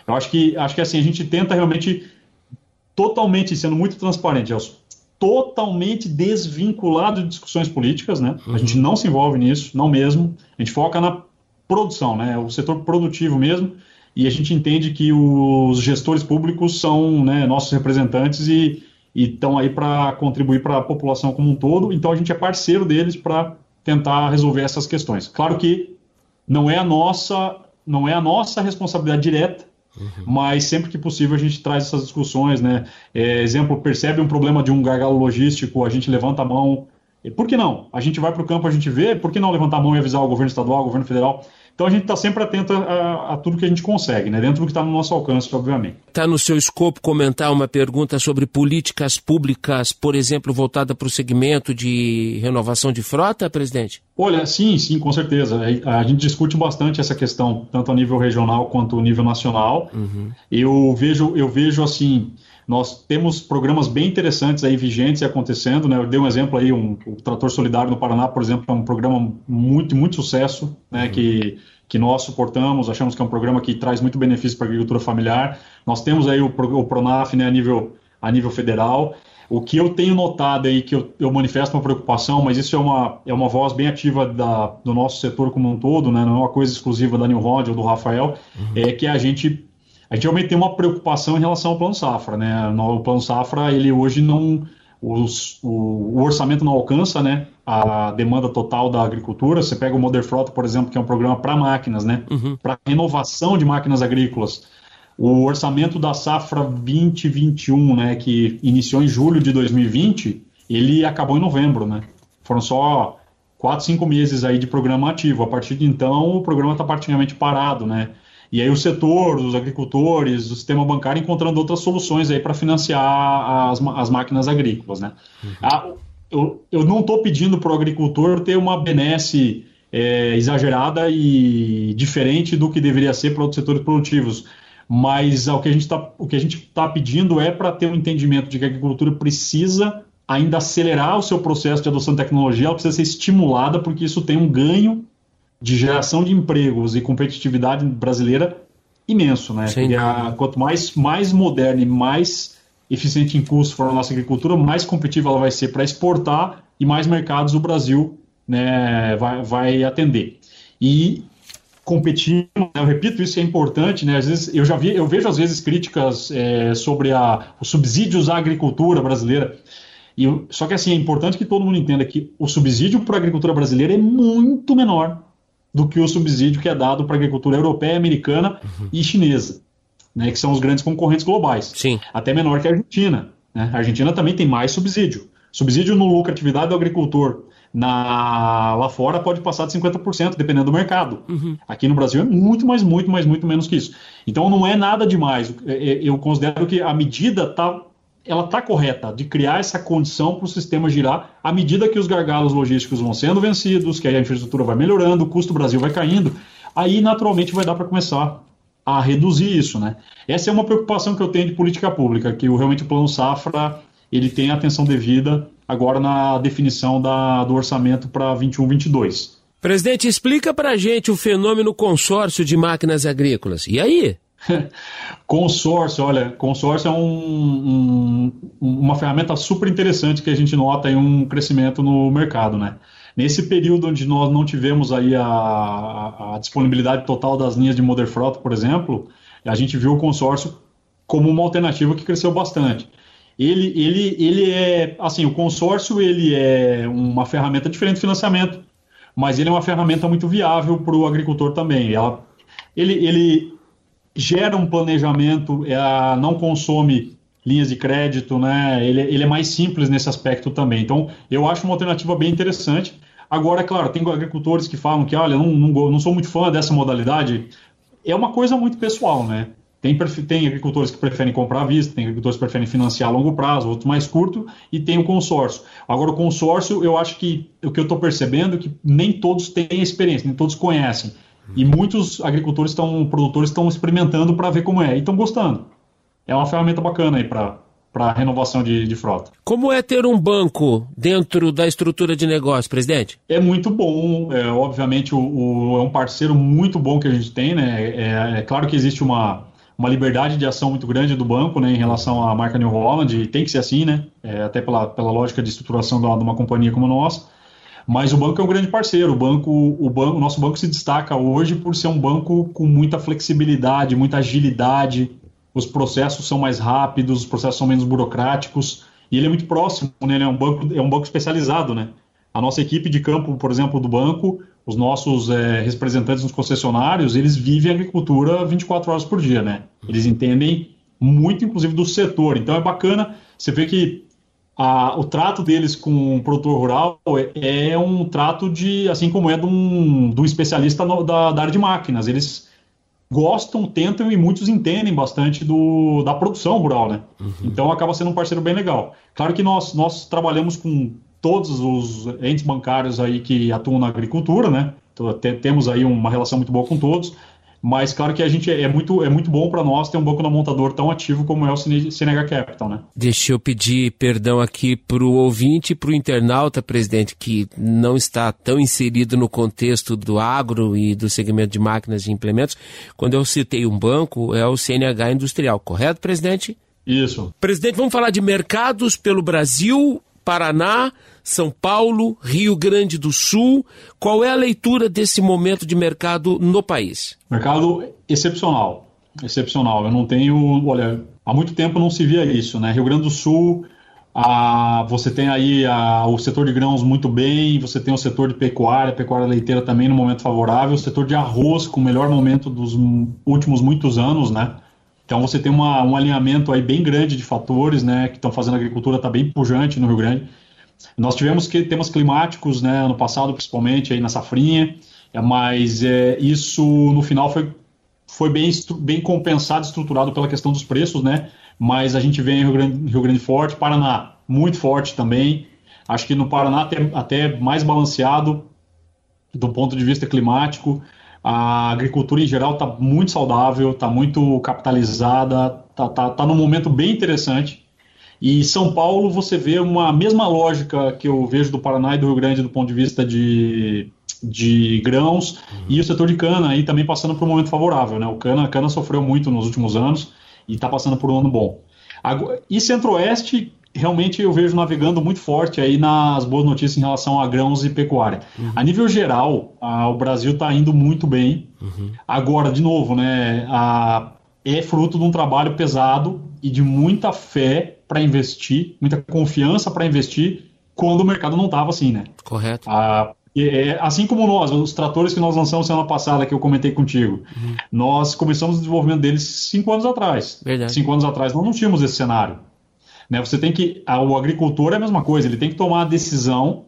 Eu acho que, acho que assim, a gente tenta realmente totalmente, sendo muito transparente, totalmente desvinculado de discussões políticas, né? Uhum. A gente não se envolve nisso, não mesmo. A gente foca na produção, né? O setor produtivo mesmo. E a gente entende que os gestores públicos são né, nossos representantes e estão aí para contribuir para a população como um todo. Então a gente é parceiro deles para tentar resolver essas questões. Claro que não é a nossa, não é a nossa responsabilidade direta Uhum. Mas sempre que possível a gente traz essas discussões, né? É, exemplo, percebe um problema de um gargalo logístico, a gente levanta a mão. Por que não? A gente vai para o campo, a gente vê, por que não levantar a mão e avisar o governo estadual, o governo federal? Então a gente está sempre atento a, a, tudo que a gente consegue, né? dentro do que está no nosso alcance, obviamente. Está no seu escopo comentar uma pergunta sobre políticas públicas, por exemplo, voltada para o segmento de renovação de frota, presidente? Olha, sim, sim, com certeza. A gente discute bastante essa questão, tanto a nível regional quanto a nível nacional. Uhum. Eu vejo, eu vejo assim. Nós temos programas bem interessantes aí vigentes e acontecendo, né? Eu dei um exemplo aí, um, o Trator Solidário no Paraná, por exemplo, é um programa muito, muito sucesso, né? Uhum. Que, que nós suportamos, achamos que é um programa que traz muito benefício para a agricultura familiar. Nós temos aí o, o Pronaf, né, a nível, a nível federal. O que eu tenho notado aí, que eu, eu, manifesto uma preocupação, mas isso é uma, é uma voz bem ativa da, do nosso setor como um todo, né? não é uma coisa exclusiva da New Rod ou do Rafael, uhum. é que a gente a gente realmente tem uma preocupação em relação ao plano safra, né? O plano safra, ele hoje não, os, o, o, orçamento não alcança, né? A demanda total da agricultura. Você pega o Modern Frota, por exemplo, que é um programa para máquinas, né? Uhum. Para renovação de máquinas agrícolas. O orçamento da safra 2021, né? Que iniciou em julho de 2020, ele acabou em novembro, né? Foram só quatro, cinco meses aí de programa ativo. A partir de então, o programa está praticamente parado, né? E aí o setor, os agricultores, o sistema bancário encontrando outras soluções aí para financiar as, as máquinas agrícolas, né? Uhum. Ah, eu, eu não estou pedindo para o agricultor ter uma benesse é, exagerada e diferente do que deveria ser para outros setores produtivos, mas o que a gente está tá pedindo é para ter um entendimento de que a agricultura precisa ainda acelerar o seu processo de adoção de tecnologia, ela precisa ser estimulada porque isso tem um ganho de geração de empregos e competitividade brasileira imenso, né? Sim. A, quanto mais, mais moderna e mais eficiente em custo for a nossa agricultura, mais competitiva ela vai ser para exportar e mais mercados o Brasil né, vai, vai atender. E competindo, né, eu repito, isso é importante, né? Às vezes eu já vi, eu vejo às vezes críticas é, sobre a, os subsídios à agricultura brasileira. E, só que assim, é importante que todo mundo entenda que o subsídio para a agricultura brasileira é muito menor do que o subsídio que é dado para a agricultura europeia, americana uhum. e chinesa, né, que são os grandes concorrentes globais. Sim. Até menor que a Argentina. Né? A Argentina também tem mais subsídio. Subsídio no lucratividade do agricultor na, lá fora pode passar de 50%, dependendo do mercado. Uhum. Aqui no Brasil é muito mais, muito mais, muito menos que isso. Então não é nada demais. É, é, eu considero que a medida está ela está correta de criar essa condição para o sistema girar à medida que os gargalos logísticos vão sendo vencidos, que a infraestrutura vai melhorando, o custo do Brasil vai caindo, aí naturalmente vai dar para começar a reduzir isso, né? Essa é uma preocupação que eu tenho de política pública, que o, realmente o plano safra ele tem atenção devida agora na definição da, do orçamento para 21, 22. Presidente, explica para gente o fenômeno consórcio de máquinas agrícolas. E aí? consórcio, olha, consórcio é um, um, uma ferramenta super interessante que a gente nota aí um crescimento no mercado, né? Nesse período onde nós não tivemos aí a, a, disponibilidade total das linhas de Modern Frota, por exemplo, a gente viu o consórcio como uma alternativa que cresceu bastante. Ele, ele, ele é, assim, o consórcio ele é uma ferramenta diferente de financiamento, mas ele é uma ferramenta muito viável para o agricultor também. Ela, ele, ele gera um planejamento, é, não consome linhas de crédito, né? Ele, ele é mais simples nesse aspecto também. Então, eu acho uma alternativa bem interessante. Agora, é claro, tem agricultores que falam que, olha, não, não, não sou muito fã dessa modalidade. É uma coisa muito pessoal, né? Tem, tem agricultores que preferem comprar à vista, tem agricultores que preferem financiar a longo prazo, outros mais curto, e tem o consórcio. Agora, o consórcio, eu acho que o que eu estou percebendo é que nem todos têm experiência, nem todos conhecem. E muitos agricultores estão, produtores estão experimentando para ver como é e estão gostando. É uma ferramenta bacana aí para para renovação de, de, frota. Como é ter um banco dentro da estrutura de negócio, presidente? É muito bom, é, obviamente o, o, é um parceiro muito bom que a gente tem, né? É, é, claro que existe uma, uma liberdade de ação muito grande do banco, né, em relação à marca New Holland, e tem que ser assim, né? É, até pela, pela lógica de estruturação de uma companhia como a nossa. Mas o banco é um grande parceiro. O banco, o banco, o nosso banco se destaca hoje por ser um banco com muita flexibilidade, muita agilidade. Os processos são mais rápidos, os processos são menos burocráticos e ele é muito próximo, né? Ele é um banco, é um banco especializado, né? A nossa equipe de campo, por exemplo, do banco, os nossos é, representantes nos concessionários, eles vivem agricultura 24 horas por dia, né? Eles entendem muito, inclusive, do setor. Então é bacana você ver que a, o trato deles com o produtor rural é, é, um trato de, assim como é de um, de um especialista no, da, da área de máquinas. Eles gostam, tentam e muitos entendem bastante do, da produção rural, né? Uhum. Então acaba sendo um parceiro bem legal. Claro que nós, nós trabalhamos com todos os entes bancários aí que atuam na agricultura, né? Então, temos aí uma relação muito boa com todos. Mas claro que a gente é muito, é muito bom para nós ter um banco na montador tão ativo como é o CNH Capital, né? Deixa eu pedir perdão aqui para o ouvinte e para o internauta, presidente, que não está tão inserido no contexto do agro e do segmento de máquinas e implementos. Quando eu citei um banco, é o CNH Industrial, correto, presidente? Isso. Presidente, vamos falar de mercados pelo Brasil, Paraná, são Paulo, Rio Grande do Sul. Qual é a leitura desse momento de mercado no país? Mercado excepcional. Excepcional. Eu não tenho. Olha, há muito tempo não se via isso, né? Rio Grande do Sul, a, você tem aí a, o setor de grãos muito bem, você tem o setor de pecuária, pecuária leiteira também no momento favorável, o setor de arroz com o melhor momento dos últimos muitos anos, né? Então você tem uma, um alinhamento aí bem grande de fatores, né, que estão fazendo a agricultura estar tá bem pujante no Rio Grande. Nós tivemos que temas climáticos, né, ano passado, principalmente aí na safrinha, é, mas é, isso no final foi, foi bem, bem compensado, estruturado pela questão dos preços, né? Mas a gente vê em Rio Grande, Rio Grande Forte, Paraná muito forte também. Acho que no Paraná até, até mais balanceado do ponto de vista climático. A agricultura em geral está muito saudável, está muito capitalizada, está tá, tá num momento bem interessante. E São Paulo você vê uma mesma lógica que eu vejo do Paraná e do Rio Grande do ponto de vista de, de grãos uhum. e o setor de cana aí também passando por um momento favorável, né? O cana, a cana sofreu muito nos últimos anos e está passando por um ano bom. E Centro-Oeste, realmente eu vejo navegando muito forte aí nas boas notícias em relação a grãos e pecuária. Uhum. A nível geral, a, o Brasil está indo muito bem. Uhum. Agora, de novo, né, a, é fruto de um trabalho pesado e de muita fé para investir, muita confiança para investir quando o mercado não estava assim, né? Correto. A, é, assim como nós, os tratores que nós lançamos semana passada, que eu comentei contigo, uhum. nós começamos o desenvolvimento deles cinco anos atrás. Verdade. Cinco anos atrás nós não tínhamos esse cenário. Né? Você tem que. O agricultor é a mesma coisa, ele tem que tomar a decisão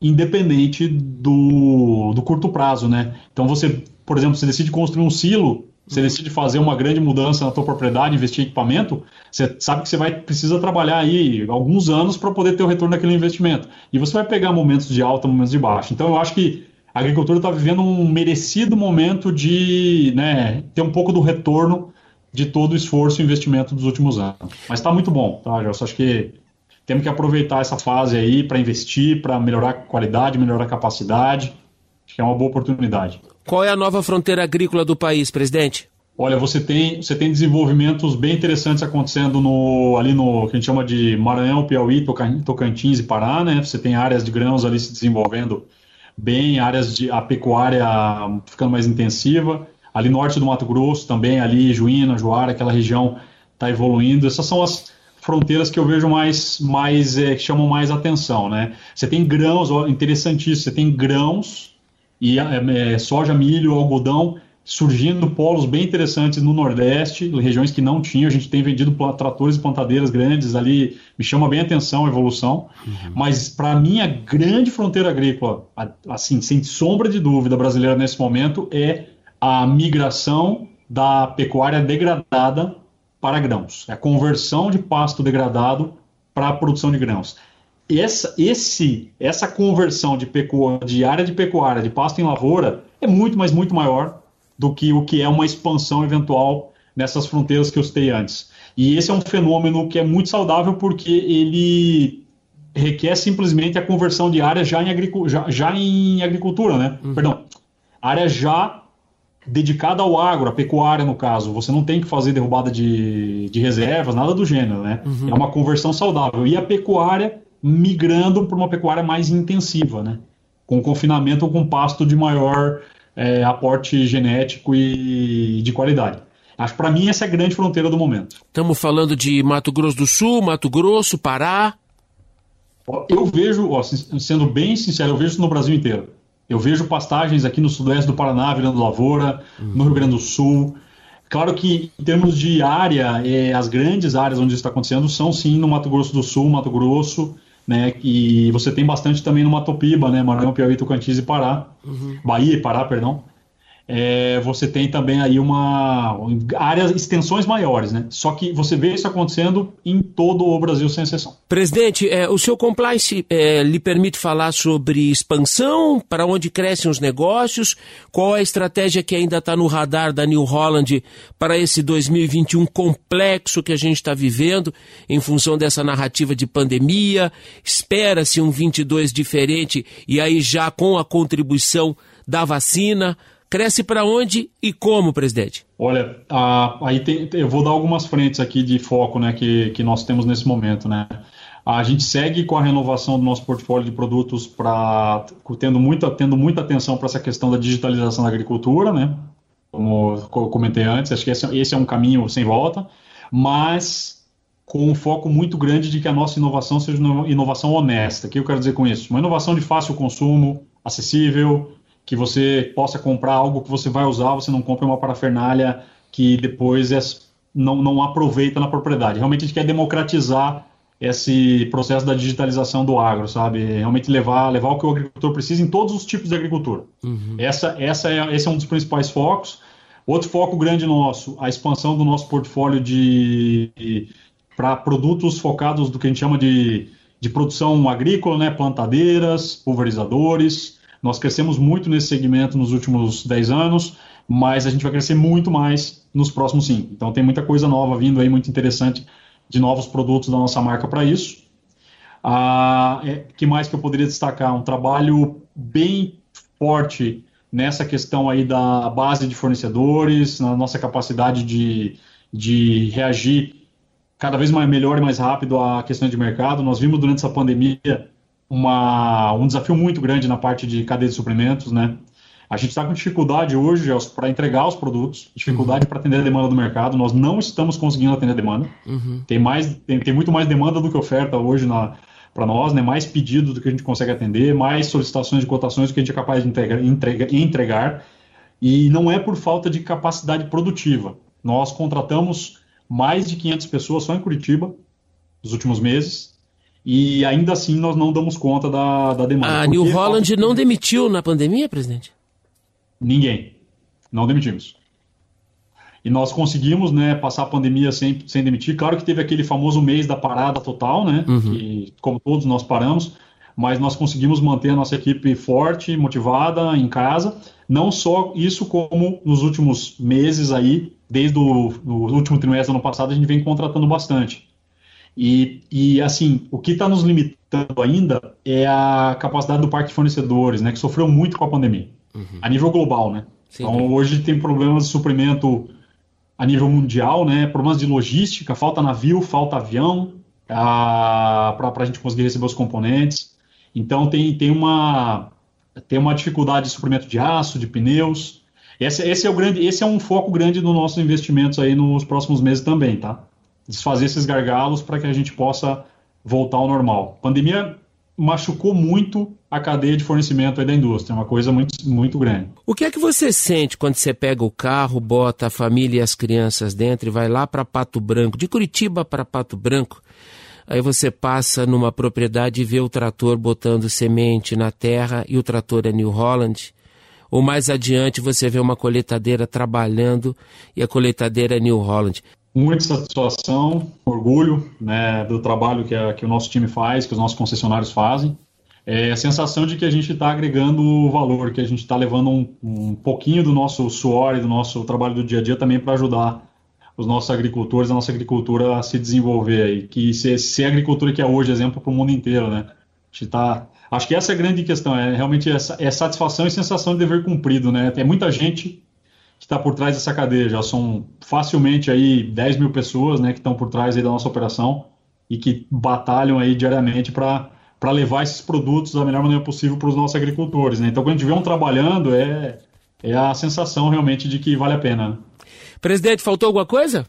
independente do, do curto prazo, né? Então você, por exemplo, você decide construir um silo, você uhum. decide fazer uma grande mudança na tua propriedade, investir em equipamento, você sabe que você vai precisa trabalhar aí alguns anos para poder ter o retorno daquele investimento. E você vai pegar momentos de alta, momentos de baixa. Então eu acho que a agricultura está vivendo um merecido momento de né, ter um pouco do retorno de todo o esforço e investimento dos últimos anos. Mas está muito bom, tá, Gelson? Acho que temos que aproveitar essa fase aí para investir, para melhorar a qualidade, melhorar a capacidade. Acho que é uma boa oportunidade. Qual é a nova fronteira agrícola do país, presidente? Olha, você tem, você tem desenvolvimentos bem interessantes acontecendo no, ali no que a gente chama de Maranhão, Piauí, Tocantins e Pará, né? Você tem áreas de grãos ali se desenvolvendo bem, áreas de a pecuária ficando mais intensiva. Ali norte do Mato Grosso também, ali Juína, Juara, aquela região está evoluindo. Essas são as fronteiras que eu vejo mais, mais é, que chamam mais atenção, né? Você tem grãos, interessantíssimo, você tem grãos e é, soja, milho, algodão surgindo polos bem interessantes no Nordeste, regiões que não tinham. A gente tem vendido tratores e plantadeiras grandes ali, me chama bem a atenção a evolução. Uhum. Mas para mim a grande fronteira agrícola, assim, sem sombra de dúvida brasileira nesse momento é a migração da pecuária degradada para grãos, é a conversão de pasto degradado para a produção de grãos. Essa, esse, essa conversão de, pecu, de área de pecuária, de pasto em lavoura, é muito, mas muito maior do que o que é uma expansão eventual nessas fronteiras que eu citei antes. E esse é um fenômeno que é muito saudável porque ele requer simplesmente a conversão de área já em, agricu já, já em agricultura, né? Uhum. Perdão, área já dedicada ao agro, a pecuária no caso. Você não tem que fazer derrubada de, de reservas, nada do gênero, né? Uhum. É uma conversão saudável. E a pecuária migrando para uma pecuária mais intensiva, né? Com confinamento ou com pasto de maior é, aporte genético e de qualidade. Acho que para mim essa é a grande fronteira do momento. Estamos falando de Mato Grosso do Sul, Mato Grosso, Pará. Eu vejo, ó, sendo bem sincero, eu vejo isso no Brasil inteiro. Eu vejo pastagens aqui no sudoeste do Paraná virando lavoura, uhum. no Rio Grande do Sul. Claro que, em termos de área, é, as grandes áreas onde isso está acontecendo são sim no Mato Grosso do Sul, Mato Grosso, né? E você tem bastante também no Mato Piba, né? Maranhão, Piauí, Tocantins e Pará. Uhum. Bahia e Pará, perdão é, você tem também aí uma áreas, extensões maiores, né? Só que você vê isso acontecendo em todo o Brasil, sem exceção. Presidente, é, o seu compliance é, lhe permite falar sobre expansão, para onde crescem os negócios, qual a estratégia que ainda está no radar da New Holland para esse 2021 complexo que a gente está vivendo, em função dessa narrativa de pandemia, espera-se um 22 diferente e aí já com a contribuição da vacina, Cresce para onde e como, presidente? Olha, a, aí tem, eu vou dar algumas frentes aqui de foco né, que, que nós temos nesse momento. Né? A gente segue com a renovação do nosso portfólio de produtos para tendo muita, tendo muita atenção para essa questão da digitalização da agricultura, né? Como eu comentei antes, acho que esse, esse é um caminho sem volta, mas com um foco muito grande de que a nossa inovação seja uma inovação honesta. O que eu quero dizer com isso? Uma inovação de fácil consumo, acessível, que você possa comprar algo que você vai usar, você não compra uma parafernália que depois é, não, não aproveita na propriedade. Realmente a gente quer democratizar esse processo da digitalização do agro, sabe? Realmente levar, levar o que o agricultor precisa em todos os tipos de agricultura. Uhum. Essa, essa é, esse é um dos principais focos. Outro foco grande nosso, a expansão do nosso portfólio de para produtos focados do que a gente chama de, de produção agrícola, né? plantadeiras, pulverizadores, nós crescemos muito nesse segmento nos últimos 10 anos, mas a gente vai crescer muito mais nos próximos 5. Então tem muita coisa nova vindo aí, muito interessante, de novos produtos da nossa marca para isso. Ah, é, que mais que eu poderia destacar? Um trabalho bem forte nessa questão aí da base de fornecedores, na nossa capacidade de, de reagir cada vez mais melhor e mais rápido a questão de mercado. Nós vimos durante essa pandemia uma, um desafio muito grande na parte de cadeia de suprimentos, né? A gente está com dificuldade hoje para entregar os produtos, dificuldade uhum. para atender a demanda do mercado. Nós não estamos conseguindo atender a demanda. Uhum. Tem, mais, tem, tem, muito mais demanda do que oferta hoje para nós, né? mais pedidos do que a gente consegue atender, mais solicitações de cotações do que a gente é capaz de entregar, entrega, entregar. E não é por falta de capacidade produtiva. Nós contratamos mais de 500 pessoas só em Curitiba nos últimos meses. E ainda assim nós não damos conta da, da demanda. A New Holland não demitiu na pandemia, presidente? Ninguém. Não demitimos. E nós conseguimos né, passar a pandemia sem, sem demitir. Claro que teve aquele famoso mês da parada total, né? Uhum. E, como todos nós paramos, mas nós conseguimos manter a nossa equipe forte, motivada, em casa. Não só isso, como nos últimos meses aí, desde o último trimestre do ano passado, a gente vem contratando bastante. E, e assim, o que está nos limitando ainda é a capacidade do parque de fornecedores, né? Que sofreu muito com a pandemia uhum. a nível global, né? Sim, então, hoje tem problemas de suprimento a nível mundial, né? Problemas de logística, falta navio, falta avião para a gente conseguir receber os componentes. Então, tem, tem, uma, tem uma dificuldade de suprimento de aço, de pneus. Esse, esse, é o grande, esse é um foco grande dos nossos investimentos aí nos próximos meses também, tá? Desfazer esses gargalos para que a gente possa voltar ao normal. A pandemia machucou muito a cadeia de fornecimento da indústria, é uma coisa muito, muito grande. O que é que você sente quando você pega o carro, bota a família e as crianças dentro e vai lá para Pato Branco, de Curitiba para Pato Branco? Aí você passa numa propriedade e vê o trator botando semente na terra e o trator é New Holland. Ou mais adiante você vê uma coletadeira trabalhando e a coletadeira é New Holland muita satisfação, orgulho né, do trabalho que, a, que o nosso time faz, que os nossos concessionários fazem. É a sensação de que a gente está agregando valor, que a gente está levando um, um, pouquinho do nosso suor e do nosso trabalho do dia a dia também para ajudar os nossos agricultores, a nossa agricultura a se desenvolver e que ser, ser a agricultura que é hoje exemplo para o mundo inteiro, né? A gente tá, acho que essa é a grande questão, é realmente essa, é satisfação e sensação de dever cumprido, né? Tem muita gente que está por trás dessa cadeia. Já são facilmente aí 10 mil pessoas né, que estão por trás da nossa operação e que batalham aí diariamente para para levar esses produtos da melhor maneira possível para os nossos agricultores. Né? Então, quando a gente vê um trabalhando, é, é a sensação realmente de que vale a pena. Presidente, faltou alguma coisa?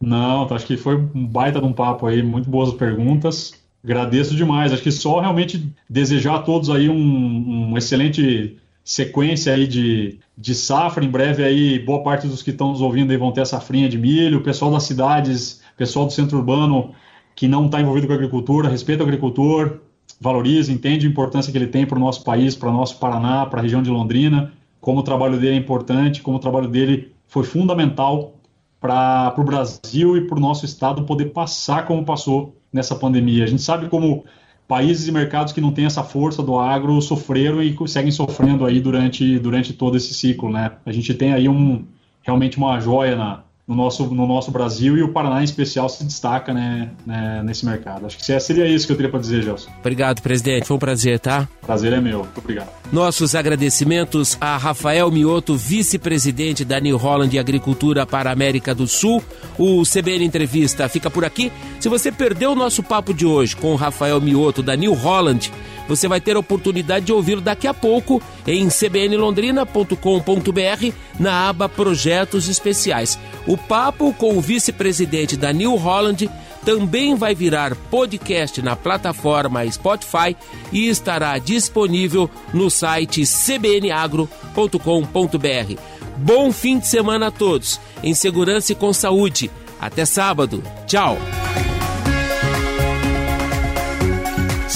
Não, acho que foi um baita de um papo aí, muito boas perguntas. Agradeço demais. Acho que só realmente desejar a todos aí um, um excelente sequência aí de, de safra. Em breve aí, boa parte dos que estão nos ouvindo aí vão ter safrinha de milho. O pessoal das cidades, pessoal do centro urbano que não está envolvido com a agricultura, respeita o agricultor, valoriza, entende a importância que ele tem para o nosso país, para o nosso Paraná, para a região de Londrina, como o trabalho dele é importante, como o trabalho dele foi fundamental para o Brasil e para o nosso estado poder passar como passou nessa pandemia. A gente sabe como países e mercados que não têm essa força do agro sofreram e seguem sofrendo aí durante, durante todo esse ciclo, né? A gente tem aí um, realmente uma joia na, no nosso, no nosso Brasil e o Paraná em especial se destaca né, né nesse mercado. Acho que seria isso que eu teria para dizer, Gelson. Obrigado, presidente. Foi um prazer, tá? Prazer é meu. Muito obrigado. Nossos agradecimentos a Rafael Mioto, vice-presidente da New Holland Agricultura para a América do Sul. O CBN Entrevista fica por aqui. Se você perdeu o nosso papo de hoje com o Rafael Mioto da New Holland, você vai ter a oportunidade de ouvi-lo daqui a pouco em cbnlondrina.com.br na aba Projetos Especiais. O papo com o vice-presidente da New Holland também vai virar podcast na plataforma Spotify e estará disponível no site cbnagro.com.br. Bom fim de semana a todos, em segurança e com saúde. Até sábado. Tchau.